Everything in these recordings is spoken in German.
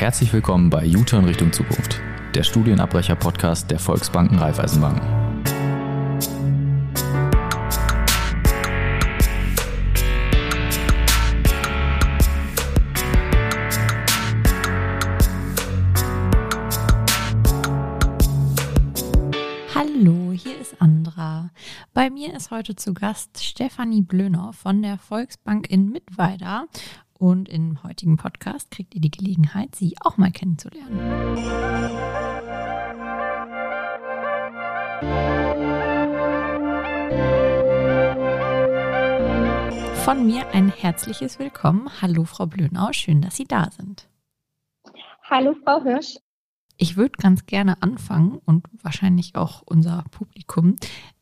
Herzlich willkommen bei U-Turn Richtung Zukunft, der Studienabbrecher-Podcast der Volksbanken Raiffeisenbanken. Hallo, hier ist Andra. Bei mir ist heute zu Gast Stefanie Blöner von der Volksbank in Mittweida und im heutigen Podcast kriegt ihr die Gelegenheit, sie auch mal kennenzulernen. Von mir ein herzliches Willkommen. Hallo, Frau Blönau. Schön, dass Sie da sind. Hallo, Frau Hirsch. Ich würde ganz gerne anfangen und wahrscheinlich auch unser Publikum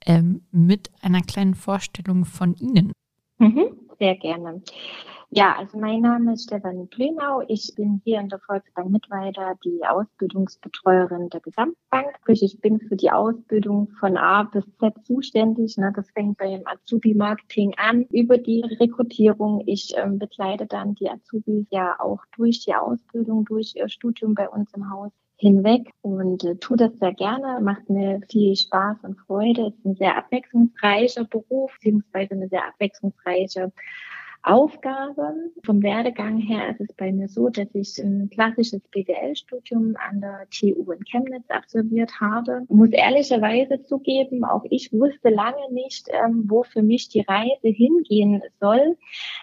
ähm, mit einer kleinen Vorstellung von Ihnen. Mhm, sehr gerne. Ja, also mein Name ist Stefanie Plönau. Ich bin hier in der Volksbank Mittweida die Ausbildungsbetreuerin der Gesamtbank. Sprich, ich bin für die Ausbildung von A bis Z zuständig. Ne? Das fängt beim Azubi-Marketing an über die Rekrutierung. Ich ähm, begleite dann die Azubis ja auch durch die Ausbildung, durch ihr Studium bei uns im Haus hinweg und äh, tue das sehr gerne, macht mir viel Spaß und Freude. Es ist ein sehr abwechslungsreicher Beruf, beziehungsweise eine sehr abwechslungsreiche Aufgabe. Vom Werdegang her ist es bei mir so, dass ich ein klassisches BWL-Studium an der TU in Chemnitz absolviert habe. Muss ehrlicherweise zugeben, auch ich wusste lange nicht, ähm, wo für mich die Reise hingehen soll,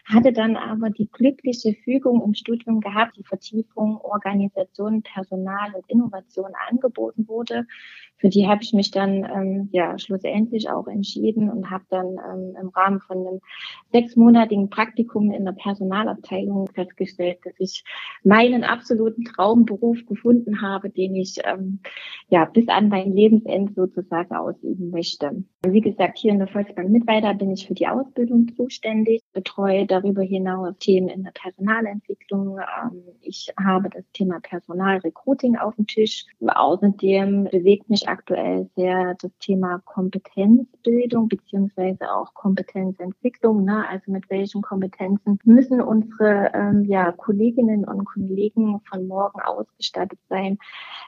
hatte dann aber die glückliche Fügung im Studium gehabt, die Vertiefung Organisation, Personal und Innovation angeboten wurde für die habe ich mich dann ähm, ja schlussendlich auch entschieden und habe dann ähm, im Rahmen von einem sechsmonatigen Praktikum in der Personalabteilung festgestellt, dass ich meinen absoluten Traumberuf gefunden habe, den ich ähm, ja bis an mein Lebensende sozusagen ausüben möchte. Wie gesagt, hier in der Volksbank Mittweida bin ich für die Ausbildung zuständig, betreue darüber hinaus Themen in der Personalentwicklung. Ähm, ich habe das Thema Personalrecruiting auf dem Tisch. Außerdem bewegt mich aktuell sehr das Thema Kompetenzbildung beziehungsweise auch Kompetenzentwicklung. Ne? Also mit welchen Kompetenzen müssen unsere ähm, ja, Kolleginnen und Kollegen von morgen ausgestattet sein,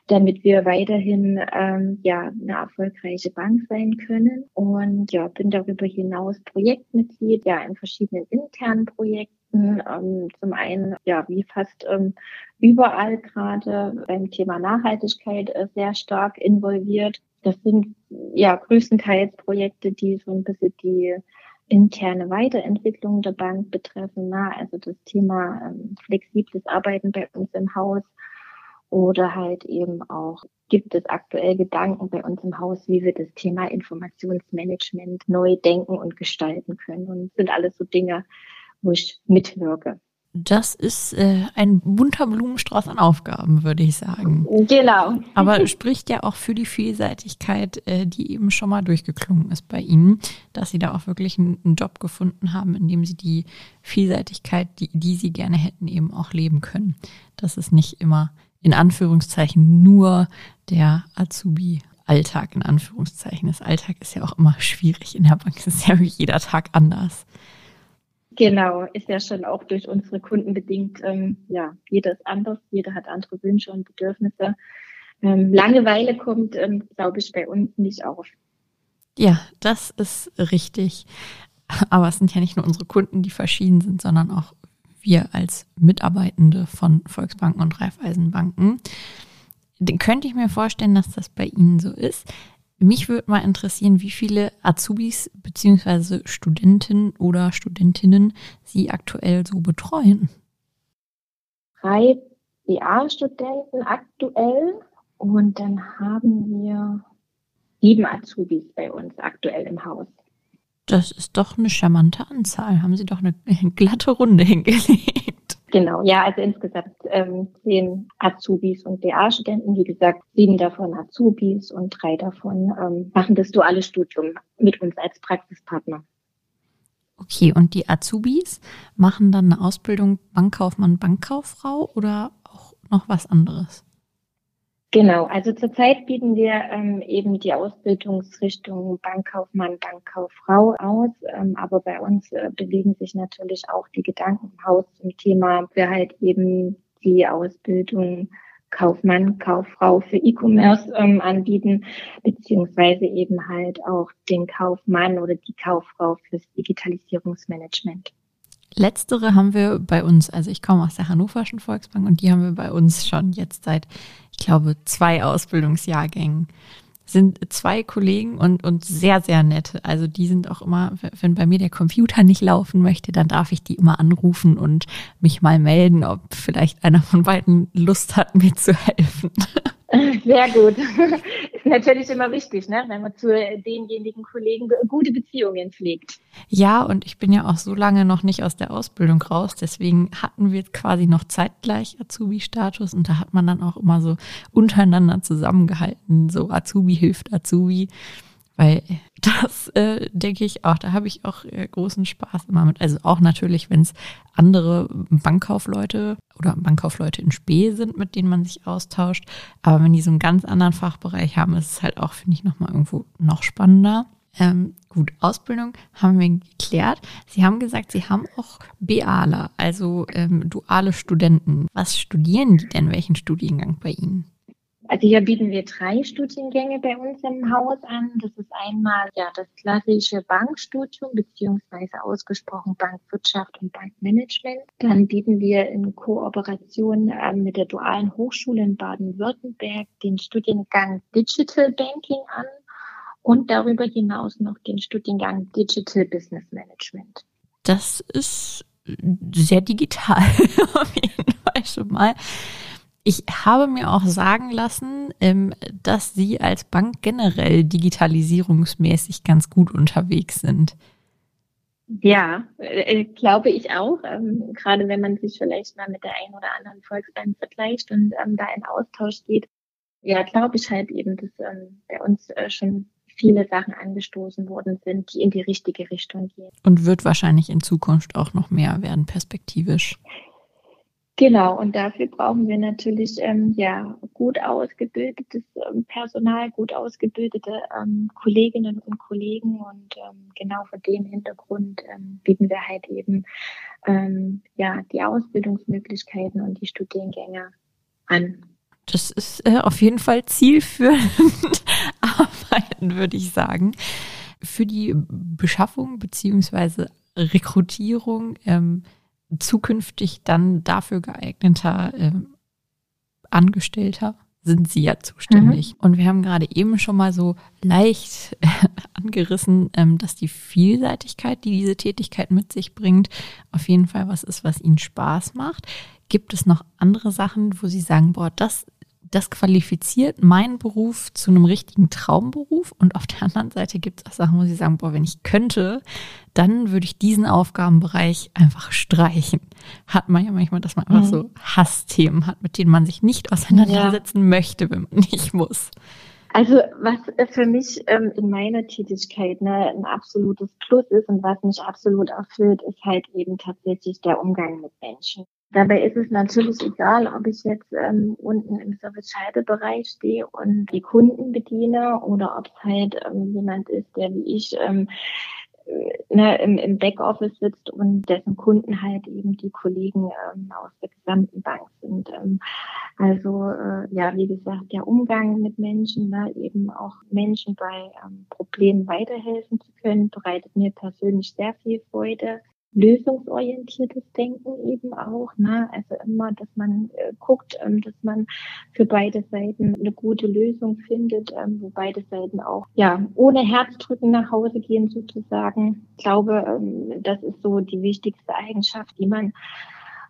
damit wir weiterhin ähm, ja eine erfolgreiche Bank sein können. Und ja, bin darüber hinaus Projektmitglied ja in verschiedenen internen Projekten ähm, zum einen, ja, wie fast ähm, überall gerade beim Thema Nachhaltigkeit äh, sehr stark involviert. Das sind ja größtenteils Projekte, die so ein bisschen die interne Weiterentwicklung der Bank betreffen. Na, also das Thema ähm, flexibles Arbeiten bei uns im Haus oder halt eben auch gibt es aktuell Gedanken bei uns im Haus, wie wir das Thema Informationsmanagement neu denken und gestalten können. Und sind alles so Dinge, wo ich mitwirke. Das ist äh, ein bunter Blumenstrauß an Aufgaben, würde ich sagen. Genau. Aber spricht ja auch für die Vielseitigkeit, äh, die eben schon mal durchgeklungen ist bei Ihnen, dass Sie da auch wirklich einen, einen Job gefunden haben, in dem Sie die Vielseitigkeit, die, die Sie gerne hätten, eben auch leben können. Das ist nicht immer in Anführungszeichen nur der Azubi Alltag in Anführungszeichen. Das Alltag ist ja auch immer schwierig in der Bank. Es ist ja jeder Tag anders. Genau, ist ja schon auch durch unsere Kunden bedingt. Ähm, ja, jeder ist anders, jeder hat andere Wünsche und Bedürfnisse. Ähm, Langeweile kommt, ähm, glaube ich, bei uns nicht auf. Ja, das ist richtig. Aber es sind ja nicht nur unsere Kunden, die verschieden sind, sondern auch wir als Mitarbeitende von Volksbanken und Raiffeisenbanken. Den könnte ich mir vorstellen, dass das bei Ihnen so ist. Mich würde mal interessieren, wie viele Azubis bzw. Studenten oder Studentinnen Sie aktuell so betreuen. Drei BA-Studenten aktuell und dann haben wir sieben Azubis bei uns aktuell im Haus. Das ist doch eine charmante Anzahl. Haben Sie doch eine glatte Runde hingelegt. Genau, ja, also insgesamt ähm, zehn Azubis und BA-Studenten, wie gesagt, sieben davon Azubis und drei davon ähm, machen das duale Studium mit uns als Praxispartner. Okay, und die Azubis machen dann eine Ausbildung Bankkaufmann, Bankkauffrau oder auch noch was anderes? Genau, also zurzeit bieten wir ähm, eben die Ausbildungsrichtung Bankkaufmann, Bankkauffrau aus, ähm, aber bei uns äh, bewegen sich natürlich auch die Gedanken im Haus zum Thema, wir halt eben die Ausbildung Kaufmann, Kauffrau für E-Commerce ähm, anbieten, beziehungsweise eben halt auch den Kaufmann oder die Kauffrau fürs Digitalisierungsmanagement. Letztere haben wir bei uns, also ich komme aus der Hannoverschen Volksbank und die haben wir bei uns schon jetzt seit, ich glaube, zwei Ausbildungsjahrgängen sind zwei Kollegen und, und sehr, sehr nett. Also die sind auch immer, wenn bei mir der Computer nicht laufen möchte, dann darf ich die immer anrufen und mich mal melden, ob vielleicht einer von beiden Lust hat, mir zu helfen. Sehr gut. Ist natürlich immer wichtig, ne? wenn man zu denjenigen Kollegen gute Beziehungen pflegt. Ja, und ich bin ja auch so lange noch nicht aus der Ausbildung raus. Deswegen hatten wir quasi noch zeitgleich Azubi-Status und da hat man dann auch immer so untereinander zusammengehalten. So Azubi hilft Azubi. Weil das äh, denke ich auch, da habe ich auch äh, großen Spaß immer mit. Also auch natürlich, wenn es andere Bankkaufleute oder Bankkaufleute in Spee sind, mit denen man sich austauscht. Aber wenn die so einen ganz anderen Fachbereich haben, ist es halt auch, finde ich, nochmal irgendwo noch spannender. Ähm, gut, Ausbildung haben wir geklärt. Sie haben gesagt, Sie haben auch Bealer, also ähm, duale Studenten. Was studieren die denn? Welchen Studiengang bei Ihnen? Also hier bieten wir drei Studiengänge bei uns im Haus an. Das ist einmal ja das klassische Bankstudium beziehungsweise ausgesprochen Bankwirtschaft und Bankmanagement. Dann bieten wir in Kooperation äh, mit der Dualen Hochschule in Baden-Württemberg den Studiengang Digital Banking an und darüber hinaus noch den Studiengang Digital Business Management. Das ist sehr digital auf jeden Fall schon mal. Ich habe mir auch sagen lassen, ähm, dass Sie als Bank generell digitalisierungsmäßig ganz gut unterwegs sind. Ja, äh, glaube ich auch. Ähm, gerade wenn man sich vielleicht mal mit der einen oder anderen Volksbank vergleicht und ähm, da in Austausch geht. Ja, glaube ich halt eben, dass ähm, bei uns äh, schon viele Sachen angestoßen worden sind, die in die richtige Richtung gehen. Und wird wahrscheinlich in Zukunft auch noch mehr werden, perspektivisch. Genau, und dafür brauchen wir natürlich ähm, ja gut ausgebildetes ähm, Personal, gut ausgebildete ähm, Kolleginnen und Kollegen und ähm, genau vor dem Hintergrund ähm, bieten wir halt eben ähm, ja die Ausbildungsmöglichkeiten und die Studiengänge an. Das ist äh, auf jeden Fall zielführend arbeiten, würde ich sagen. Für die Beschaffung beziehungsweise Rekrutierung ähm, zukünftig dann dafür geeigneter äh, Angestellter sind Sie ja zuständig. Mhm. Und wir haben gerade eben schon mal so leicht äh, angerissen, ähm, dass die Vielseitigkeit, die diese Tätigkeit mit sich bringt, auf jeden Fall was ist, was Ihnen Spaß macht. Gibt es noch andere Sachen, wo Sie sagen, boah, das das qualifiziert meinen Beruf zu einem richtigen Traumberuf. Und auf der anderen Seite gibt es auch Sachen, wo sie sagen, boah, wenn ich könnte, dann würde ich diesen Aufgabenbereich einfach streichen. Hat man ja manchmal, dass man einfach mhm. so Hassthemen hat, mit denen man sich nicht auseinandersetzen ja. möchte, wenn man nicht muss. Also was für mich ähm, in meiner Tätigkeit ne, ein absolutes Plus ist und was mich absolut erfüllt, ist halt eben tatsächlich der Umgang mit Menschen. Dabei ist es natürlich egal, ob ich jetzt ähm, unten im Service-Schaltebereich stehe und die Kunden bediene oder ob es halt ähm, jemand ist, der wie ich ähm, ne, im, im Backoffice sitzt und dessen Kunden halt eben die Kollegen ähm, aus der gesamten Bank sind. Ähm, also äh, ja, wie gesagt, der Umgang mit Menschen, ne, eben auch Menschen bei ähm, Problemen weiterhelfen zu können, bereitet mir persönlich sehr viel Freude lösungsorientiertes Denken eben auch. Ne? Also immer, dass man äh, guckt, ähm, dass man für beide Seiten eine gute Lösung findet, ähm, wo beide Seiten auch ja ohne Herzdrücken nach Hause gehen sozusagen. Ich glaube, ähm, das ist so die wichtigste Eigenschaft, die man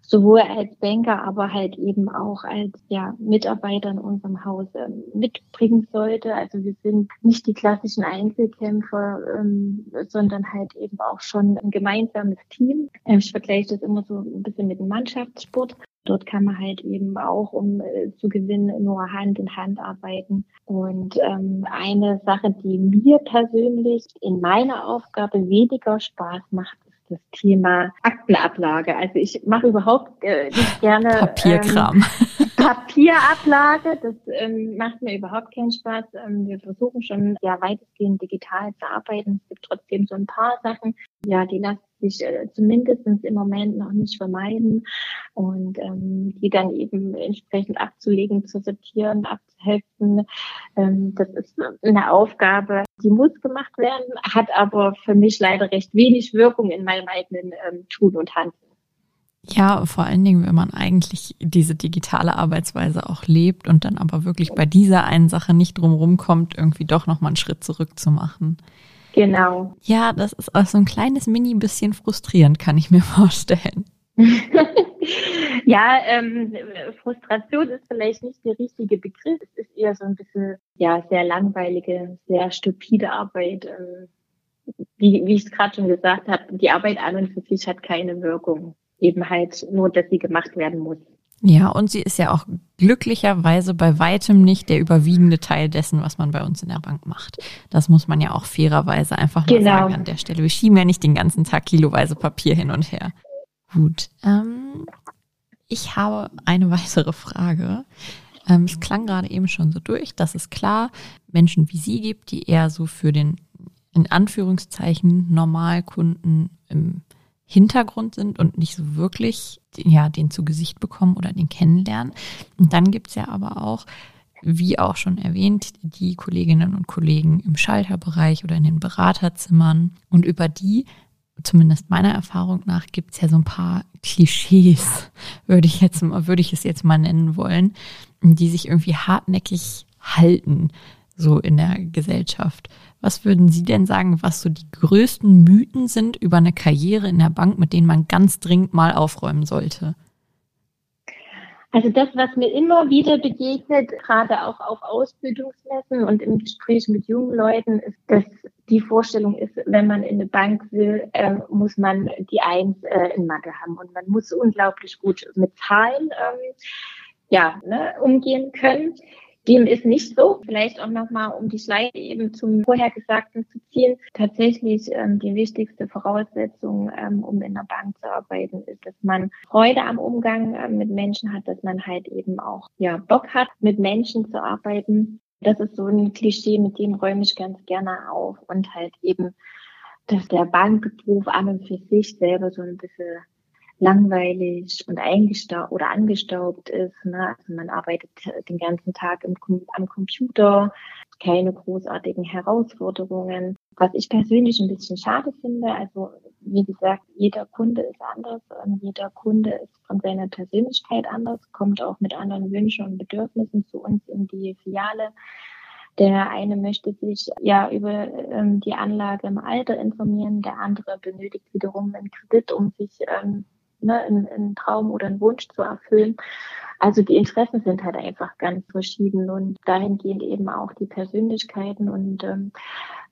sowohl als Banker, aber halt eben auch als ja, Mitarbeiter in unserem Haus ähm, mitbringen sollte. Also wir sind nicht die klassischen Einzelkämpfer, ähm, sondern halt eben auch schon ein gemeinsames Team. Ähm, ich vergleiche das immer so ein bisschen mit dem Mannschaftssport. Dort kann man halt eben auch, um äh, zu gewinnen, nur Hand in Hand arbeiten. Und ähm, eine Sache, die mir persönlich in meiner Aufgabe weniger Spaß macht, das Thema Aktenablage. Also ich mache überhaupt äh, nicht gerne Papierkram. Ähm, Papierablage. Das ähm, macht mir überhaupt keinen Spaß. Ähm, wir versuchen schon ja weitestgehend digital zu arbeiten. Es gibt trotzdem so ein paar Sachen, ja, die lassen sich äh, zumindest im Moment noch nicht vermeiden und ähm, die dann eben entsprechend abzulegen, zu sortieren, abzuhelfen. Ähm, das ist eine Aufgabe, die muss gemacht werden, hat aber für mich leider recht wenig Wirkung in meinem eigenen ähm, Tun und Handeln. Ja, vor allen Dingen, wenn man eigentlich diese digitale Arbeitsweise auch lebt und dann aber wirklich bei dieser einen Sache nicht drumherum kommt, irgendwie doch nochmal einen Schritt zurück zu machen. Genau. Ja, das ist auch so ein kleines Mini bisschen frustrierend, kann ich mir vorstellen. ja, ähm, Frustration ist vielleicht nicht der richtige Begriff. Es ist eher so ein bisschen, ja, sehr langweilige, sehr stupide Arbeit. Ähm, wie, wie ich es gerade schon gesagt habe, die Arbeit an und für sich hat keine Wirkung eben halt nur, dass sie gemacht werden muss. Ja, und sie ist ja auch glücklicherweise bei weitem nicht der überwiegende Teil dessen, was man bei uns in der Bank macht. Das muss man ja auch fairerweise einfach mal genau. sagen an der Stelle. Wir schieben ja nicht den ganzen Tag kiloweise Papier hin und her. Gut. Ähm, ich habe eine weitere Frage. Ähm, es klang gerade eben schon so durch, dass es klar Menschen wie Sie gibt, die eher so für den in Anführungszeichen Normalkunden im Hintergrund sind und nicht so wirklich ja, den zu Gesicht bekommen oder den kennenlernen. Und dann gibt's ja aber auch, wie auch schon erwähnt, die Kolleginnen und Kollegen im Schalterbereich oder in den Beraterzimmern. Und über die, zumindest meiner Erfahrung nach, gibt's ja so ein paar Klischees, würde ich jetzt würde ich es jetzt mal nennen wollen, die sich irgendwie hartnäckig halten, so in der Gesellschaft. Was würden Sie denn sagen, was so die größten Mythen sind über eine Karriere in der Bank, mit denen man ganz dringend mal aufräumen sollte? Also das, was mir immer wieder begegnet, gerade auch auf Ausbildungsmessen und im Gespräch mit jungen Leuten, ist, dass die Vorstellung ist, wenn man in eine Bank will, äh, muss man die Eins äh, in Mathe haben und man muss unglaublich gut mit Zahlen ähm, ja, ne, umgehen können. Dem ist nicht so. Vielleicht auch nochmal, um die Schleife eben zum Vorhergesagten zu ziehen. Tatsächlich ähm, die wichtigste Voraussetzung, ähm, um in der Bank zu arbeiten, ist, dass man Freude am Umgang äh, mit Menschen hat, dass man halt eben auch ja Bock hat, mit Menschen zu arbeiten. Das ist so ein Klischee, mit dem räume ich ganz gerne auf und halt eben, dass der Bankberuf an und für sich selber so ein bisschen langweilig und eingestaubt oder angestaubt ist. Ne? Also man arbeitet den ganzen Tag im, am Computer, keine großartigen Herausforderungen. Was ich persönlich ein bisschen schade finde, also wie gesagt, jeder Kunde ist anders und jeder Kunde ist von seiner Persönlichkeit anders, kommt auch mit anderen Wünschen und Bedürfnissen zu uns in die Filiale. Der eine möchte sich ja über ähm, die Anlage im Alter informieren, der andere benötigt wiederum einen Kredit, um sich ähm, ne, einen, einen Traum oder einen Wunsch zu erfüllen. Also die Interessen sind halt einfach ganz verschieden und dahingehend eben auch die Persönlichkeiten und ähm,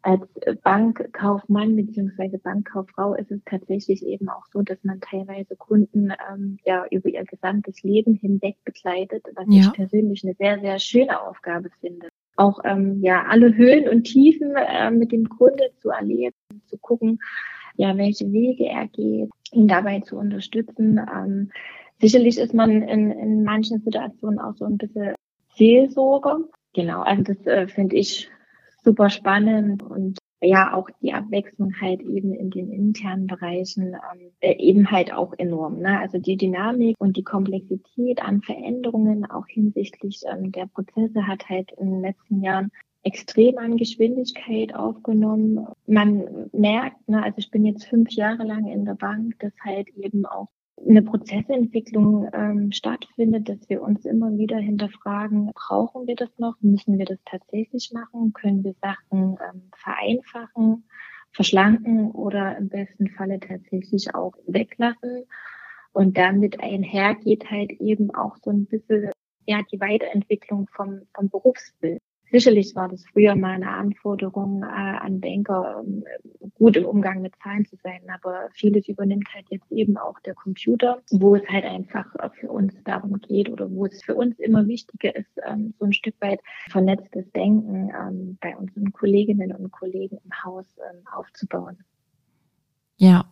als Bankkaufmann beziehungsweise Bankkauffrau ist es tatsächlich eben auch so, dass man teilweise Kunden ähm, ja über ihr gesamtes Leben hinweg begleitet, was ja. ich persönlich eine sehr, sehr schöne Aufgabe finde. Auch ähm, ja alle Höhen und Tiefen äh, mit dem Kunde zu erleben, zu gucken, ja, welche Wege er geht, ihn dabei zu unterstützen. Ähm, sicherlich ist man in, in manchen Situationen auch so ein bisschen Seelsorger. Genau, also das äh, finde ich super spannend und ja, auch die Abwechslung halt eben in den internen Bereichen ähm, äh, eben halt auch enorm. Ne? Also die Dynamik und die Komplexität an Veränderungen auch hinsichtlich ähm, der Prozesse hat halt in den letzten Jahren extrem an Geschwindigkeit aufgenommen. Man merkt, ne, also ich bin jetzt fünf Jahre lang in der Bank, dass halt eben auch eine Prozessentwicklung ähm, stattfindet, dass wir uns immer wieder hinterfragen, brauchen wir das noch? Müssen wir das tatsächlich machen? Können wir Sachen ähm, vereinfachen, verschlanken oder im besten Falle tatsächlich auch weglassen? Und damit einhergeht halt eben auch so ein bisschen ja, die Weiterentwicklung vom, vom Berufsbild. Sicherlich war das früher mal eine Anforderung äh, an Banker, ähm, gut im Umgang mit Zahlen zu sein, aber vieles übernimmt halt jetzt eben auch der Computer, wo es halt einfach für uns darum geht oder wo es für uns immer wichtiger ist, ähm, so ein Stück weit vernetztes Denken ähm, bei unseren Kolleginnen und Kollegen im Haus ähm, aufzubauen. Ja,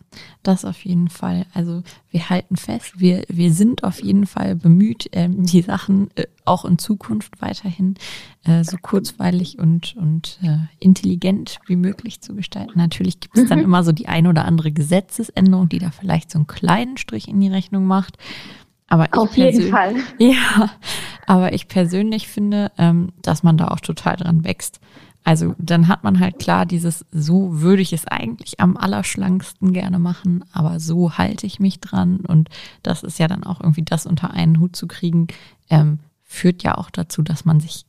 das auf jeden Fall. Also wir halten fest, wir, wir sind auf jeden Fall bemüht, ähm, die Sachen äh, auch in Zukunft weiterhin äh, so kurzweilig und, und äh, intelligent wie möglich zu gestalten. Natürlich gibt es dann mhm. immer so die ein oder andere Gesetzesänderung, die da vielleicht so einen kleinen Strich in die Rechnung macht. Aber auf jeden Fall. Ja, aber ich persönlich finde, ähm, dass man da auch total dran wächst. Also dann hat man halt klar dieses, so würde ich es eigentlich am allerschlanksten gerne machen, aber so halte ich mich dran. Und das ist ja dann auch irgendwie das unter einen Hut zu kriegen, ähm, führt ja auch dazu, dass man sich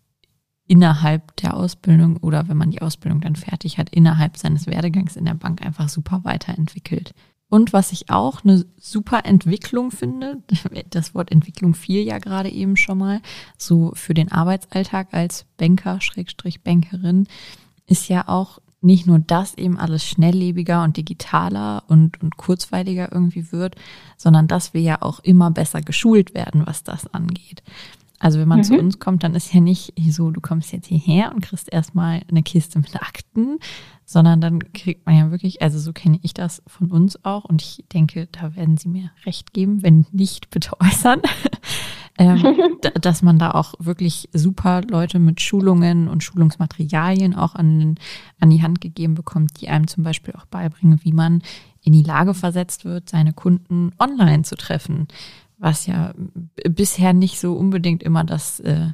innerhalb der Ausbildung oder wenn man die Ausbildung dann fertig hat, innerhalb seines Werdegangs in der Bank einfach super weiterentwickelt. Und was ich auch eine super Entwicklung finde, das Wort Entwicklung fiel ja gerade eben schon mal, so für den Arbeitsalltag als Banker, Schrägstrich Bankerin, ist ja auch nicht nur, dass eben alles schnelllebiger und digitaler und, und kurzweiliger irgendwie wird, sondern dass wir ja auch immer besser geschult werden, was das angeht. Also wenn man mhm. zu uns kommt, dann ist ja nicht so, du kommst jetzt hierher und kriegst erstmal eine Kiste mit Akten, sondern dann kriegt man ja wirklich, also so kenne ich das von uns auch und ich denke, da werden Sie mir recht geben, wenn nicht, bitte äußern, ähm, dass man da auch wirklich super Leute mit Schulungen und Schulungsmaterialien auch an, an die Hand gegeben bekommt, die einem zum Beispiel auch beibringen, wie man in die Lage versetzt wird, seine Kunden online zu treffen was ja bisher nicht so unbedingt immer das äh,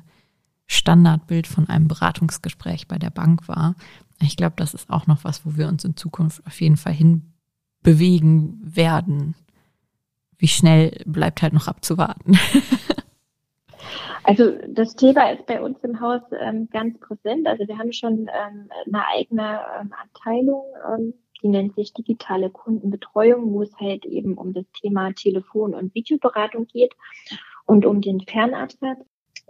Standardbild von einem Beratungsgespräch bei der Bank war. Ich glaube, das ist auch noch was, wo wir uns in Zukunft auf jeden Fall hin bewegen werden. Wie schnell bleibt halt noch abzuwarten. Also das Thema ist bei uns im Haus ähm, ganz präsent. Also wir haben schon ähm, eine eigene ähm, Abteilung ähm, die nennt sich digitale Kundenbetreuung, wo es halt eben um das Thema Telefon- und Videoberatung geht und um den Fernabsatz.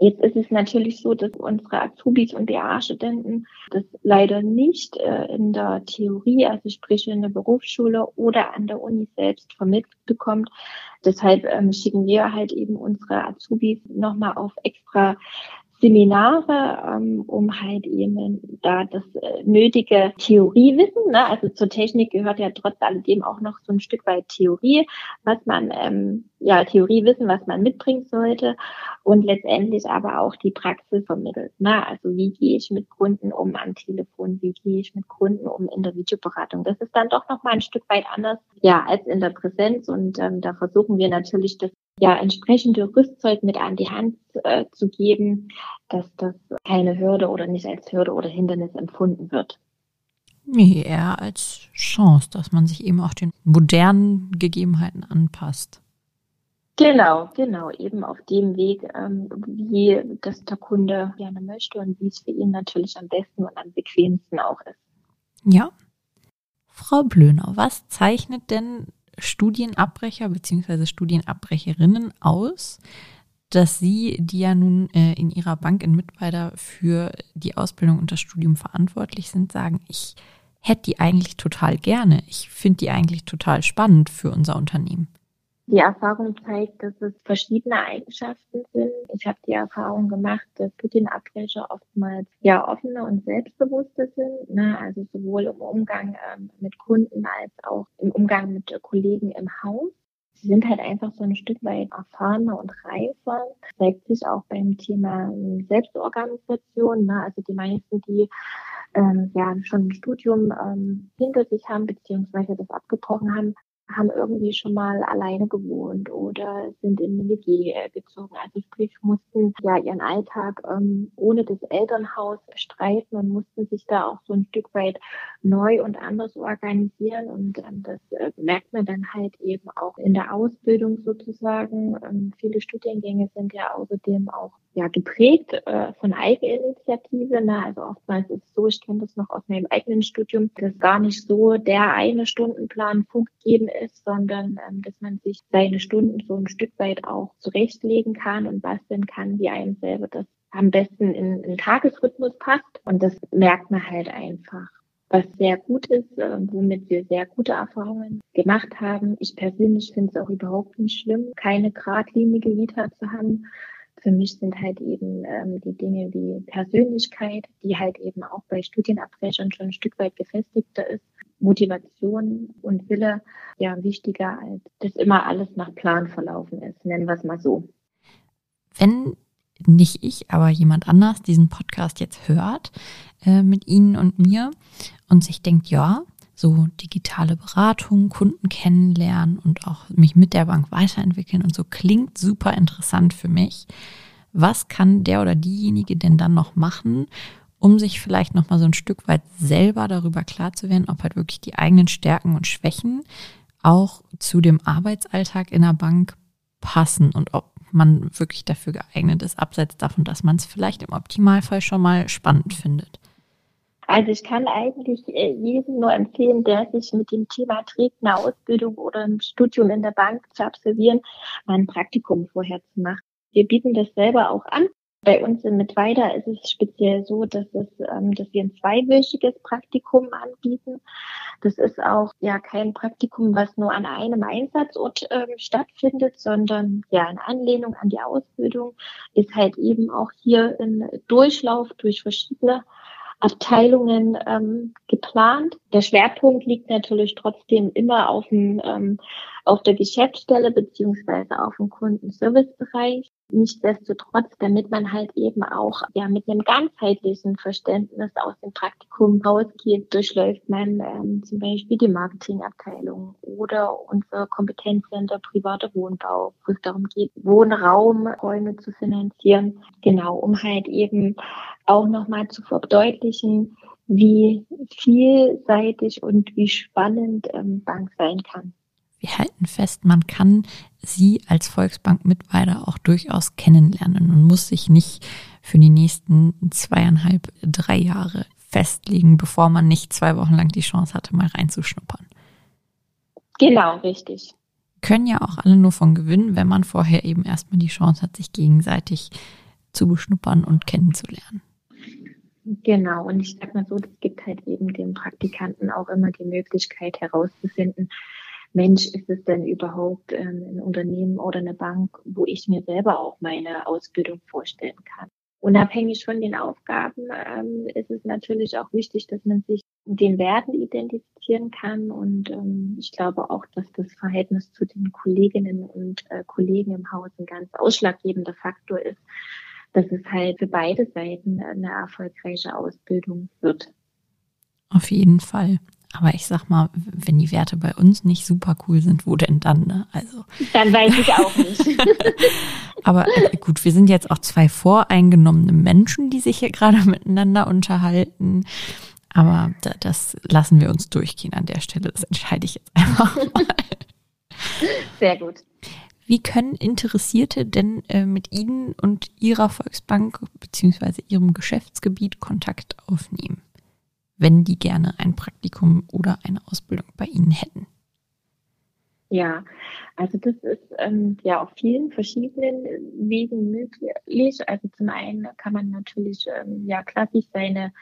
Jetzt ist es natürlich so, dass unsere Azubis und BA-Studenten das leider nicht äh, in der Theorie, also sprich in der Berufsschule oder an der Uni selbst vermittelt bekommt. Deshalb ähm, schicken wir halt eben unsere Azubis nochmal auf extra Seminare, ähm, um halt eben da das äh, nötige Theoriewissen, ne? also zur Technik gehört ja trotz alledem auch noch so ein Stück weit Theorie, was man, ähm, ja, Theoriewissen, was man mitbringen sollte und letztendlich aber auch die Praxis vermittelt. Ne? Also wie gehe ich mit Kunden um am Telefon, wie gehe ich mit Kunden um in der Videoberatung. Das ist dann doch nochmal ein Stück weit anders, ja, als in der Präsenz und ähm, da versuchen wir natürlich das ja, entsprechende Rüstzeug mit an die Hand äh, zu geben, dass das keine Hürde oder nicht als Hürde oder Hindernis empfunden wird. Nee, eher als Chance, dass man sich eben auch den modernen Gegebenheiten anpasst. Genau, genau, eben auf dem Weg, ähm, wie das der Kunde gerne möchte und wie es für ihn natürlich am besten und am bequemsten auch ist. Ja. Frau Blönau, was zeichnet denn Studienabbrecher bzw. Studienabbrecherinnen aus, dass sie, die ja nun äh, in ihrer Bank in Mittweida für die Ausbildung und das Studium verantwortlich sind, sagen, ich hätte die eigentlich total gerne. Ich finde die eigentlich total spannend für unser Unternehmen. Die Erfahrung zeigt, dass es verschiedene Eigenschaften sind. Ich habe die Erfahrung gemacht, dass Studienabbrecher oftmals ja offene und selbstbewusste sind, ne? also sowohl im Umgang ähm, mit Kunden als auch im Umgang mit Kollegen im Haus. Sie sind halt einfach so ein Stück weit erfahrener und reifer. Das zeigt sich auch beim Thema Selbstorganisation. Ne? Also die meisten, die ähm, ja schon ein Studium ähm, hinter sich haben, beziehungsweise das abgebrochen haben, haben irgendwie schon mal alleine gewohnt oder sind in eine WG äh, gezogen. Also sprich, mussten ja ihren Alltag ähm, ohne das Elternhaus bestreiten und mussten sich da auch so ein Stück weit neu und anders organisieren. Und ähm, das äh, merkt man dann halt eben auch in der Ausbildung sozusagen. Ähm, viele Studiengänge sind ja außerdem auch ja geprägt äh, von Eigeninitiative. Ne? Also oftmals ist es so, ich kenne das noch aus meinem eigenen Studium, dass gar nicht so der eine Stundenplan vorgegeben ist, sondern ähm, dass man sich seine Stunden so ein Stück weit auch zurechtlegen kann und basteln kann, wie einem selber das am besten in, in Tagesrhythmus passt. Und das merkt man halt einfach was sehr gut ist, äh, womit wir sehr gute Erfahrungen gemacht haben. Ich persönlich finde es auch überhaupt nicht schlimm, keine geradlinige Vita zu haben. Für mich sind halt eben ähm, die Dinge wie Persönlichkeit, die halt eben auch bei Studienabbrechern schon ein Stück weit gefestigter ist, Motivation und Wille ja wichtiger, als dass immer alles nach Plan verlaufen ist, nennen wir es mal so. Wenn nicht ich, aber jemand anders diesen Podcast jetzt hört äh, mit Ihnen und mir und sich denkt, ja, so digitale Beratung, Kunden kennenlernen und auch mich mit der Bank weiterentwickeln und so klingt super interessant für mich. Was kann der oder diejenige denn dann noch machen, um sich vielleicht noch mal so ein Stück weit selber darüber klar zu werden, ob halt wirklich die eigenen Stärken und Schwächen auch zu dem Arbeitsalltag in der Bank passen und ob man wirklich dafür geeignet ist, abseits davon, dass man es vielleicht im Optimalfall schon mal spannend findet. Also ich kann eigentlich äh, jedem nur empfehlen, der sich mit dem Thema trägt, eine Ausbildung oder ein Studium in der Bank zu absolvieren, mal ein Praktikum vorher zu machen. Wir bieten das selber auch an. Bei uns in Mittweida ist es speziell so, dass, es, ähm, dass wir ein zweiwöchiges Praktikum anbieten. Das ist auch ja kein Praktikum, was nur an einem Einsatzort ähm, stattfindet, sondern ja in Anlehnung an die Ausbildung ist halt eben auch hier ein Durchlauf durch verschiedene Abteilungen ähm, geplant. Der Schwerpunkt liegt natürlich trotzdem immer auf, dem, ähm, auf der Geschäftsstelle beziehungsweise auf dem Kundenservicebereich. Nichtsdestotrotz, damit man halt eben auch ja mit einem ganzheitlichen Verständnis aus dem Praktikum rausgeht, durchläuft man ähm, zum Beispiel die Marketingabteilung oder unser Kompetenzcenter privater Wohnbau, wo es darum geht, Wohnraumräume zu finanzieren. Genau, um halt eben auch nochmal zu verdeutlichen, wie vielseitig und wie spannend ähm, Bank sein kann. Wir halten fest, man kann sie als Volksbank Mittweida auch durchaus kennenlernen und muss sich nicht für die nächsten zweieinhalb, drei Jahre festlegen, bevor man nicht zwei Wochen lang die Chance hatte, mal reinzuschnuppern. Genau, richtig. Können ja auch alle nur von gewinnen, wenn man vorher eben erstmal die Chance hat, sich gegenseitig zu beschnuppern und kennenzulernen. Genau, und ich sag mal so, das gibt halt eben den Praktikanten auch immer die Möglichkeit herauszufinden, Mensch, ist es denn überhaupt ähm, ein Unternehmen oder eine Bank, wo ich mir selber auch meine Ausbildung vorstellen kann? Unabhängig von den Aufgaben ähm, ist es natürlich auch wichtig, dass man sich den Werten identifizieren kann. Und ähm, ich glaube auch, dass das Verhältnis zu den Kolleginnen und äh, Kollegen im Haus ein ganz ausschlaggebender Faktor ist, dass es halt für beide Seiten eine erfolgreiche Ausbildung wird. Auf jeden Fall. Aber ich sag mal, wenn die Werte bei uns nicht super cool sind, wo denn dann? Ne? Also dann weiß ich auch nicht. Aber äh, gut, wir sind jetzt auch zwei voreingenommene Menschen, die sich hier gerade miteinander unterhalten. Aber das lassen wir uns durchgehen an der Stelle. Das entscheide ich jetzt einfach mal. Sehr gut. Wie können Interessierte denn äh, mit Ihnen und Ihrer Volksbank bzw. Ihrem Geschäftsgebiet Kontakt aufnehmen? Wenn die gerne ein Praktikum oder eine Ausbildung bei Ihnen hätten? Ja, also das ist ähm, ja auf vielen verschiedenen Wegen möglich. Also zum einen kann man natürlich ähm, ja klassisch seine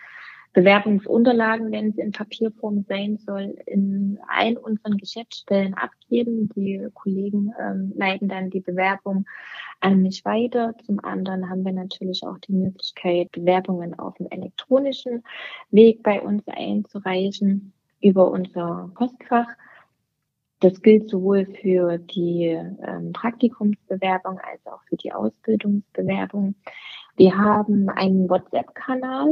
Bewerbungsunterlagen, wenn sie in Papierform sein soll, in allen unseren Geschäftsstellen abgeben. Die Kollegen ähm, leiten dann die Bewerbung an mich weiter. Zum anderen haben wir natürlich auch die Möglichkeit, Bewerbungen auf dem elektronischen Weg bei uns einzureichen über unser Postfach. Das gilt sowohl für die ähm, Praktikumsbewerbung als auch für die Ausbildungsbewerbung. Wir haben einen WhatsApp-Kanal,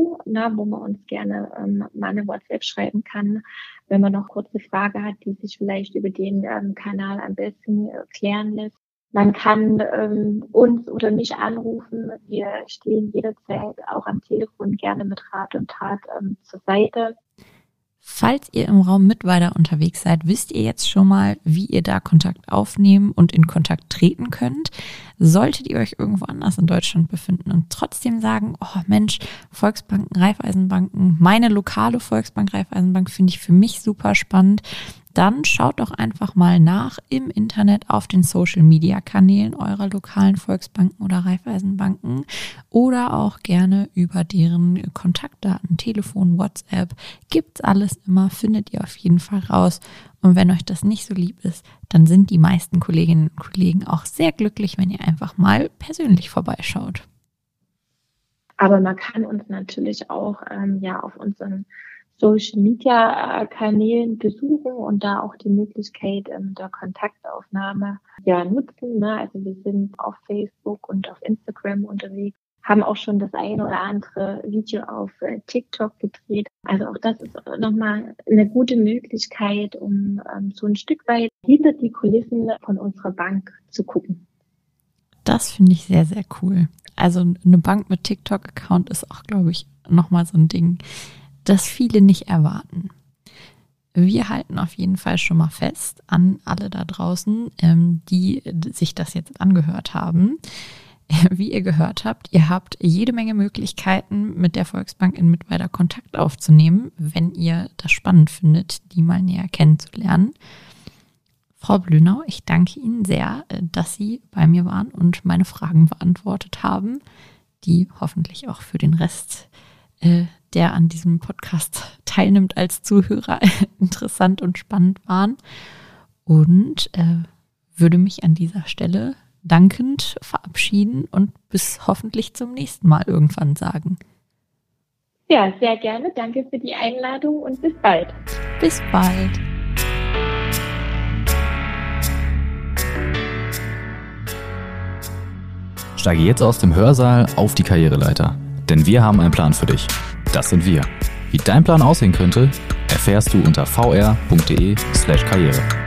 wo man uns gerne ähm, mal eine WhatsApp schreiben kann, wenn man noch kurze Frage hat, die sich vielleicht über den ähm, Kanal am besten äh, klären lässt. Man kann ähm, uns oder mich anrufen. Wir stehen jederzeit auch am Telefon gerne mit Rat und Tat ähm, zur Seite. Falls ihr im Raum Mittweida unterwegs seid, wisst ihr jetzt schon mal, wie ihr da Kontakt aufnehmen und in Kontakt treten könnt. Solltet ihr euch irgendwo anders in Deutschland befinden und trotzdem sagen, oh Mensch, Volksbanken, Raiffeisenbanken, meine lokale Volksbank Raiffeisenbank finde ich für mich super spannend, dann schaut doch einfach mal nach im Internet auf den Social Media Kanälen eurer lokalen Volksbanken oder Raiffeisenbanken oder auch gerne über deren Kontaktdaten, Telefon, WhatsApp. Gibt's alles immer, findet ihr auf jeden Fall raus. Und wenn euch das nicht so lieb ist, dann sind die meisten Kolleginnen und Kollegen auch sehr glücklich, wenn ihr einfach mal persönlich vorbeischaut. Aber man kann uns natürlich auch ähm, ja auf unseren Social Media Kanälen besuchen und da auch die Möglichkeit ähm, der Kontaktaufnahme ja nutzen. Ne? Also wir sind auf Facebook und auf Instagram unterwegs, haben auch schon das eine oder andere Video auf äh, TikTok gedreht. Also auch das ist nochmal eine gute Möglichkeit, um ähm, so ein Stück weit hinter die Kulissen von unserer Bank zu gucken. Das finde ich sehr, sehr cool. Also eine Bank mit TikTok-Account ist auch, glaube ich, nochmal so ein Ding das viele nicht erwarten. Wir halten auf jeden Fall schon mal fest an alle da draußen, ähm, die sich das jetzt angehört haben. Wie ihr gehört habt, ihr habt jede Menge Möglichkeiten, mit der Volksbank in Mittweida Kontakt aufzunehmen, wenn ihr das spannend findet, die mal näher kennenzulernen. Frau Blünau, ich danke Ihnen sehr, äh, dass Sie bei mir waren und meine Fragen beantwortet haben, die hoffentlich auch für den Rest äh, der an diesem Podcast teilnimmt als Zuhörer, interessant und spannend waren. Und äh, würde mich an dieser Stelle dankend verabschieden und bis hoffentlich zum nächsten Mal irgendwann sagen. Ja, sehr gerne. Danke für die Einladung und bis bald. Bis bald. Steige jetzt aus dem Hörsaal auf die Karriereleiter, denn wir haben einen Plan für dich. Das sind wir. Wie dein Plan aussehen könnte, erfährst du unter vr.de/karriere.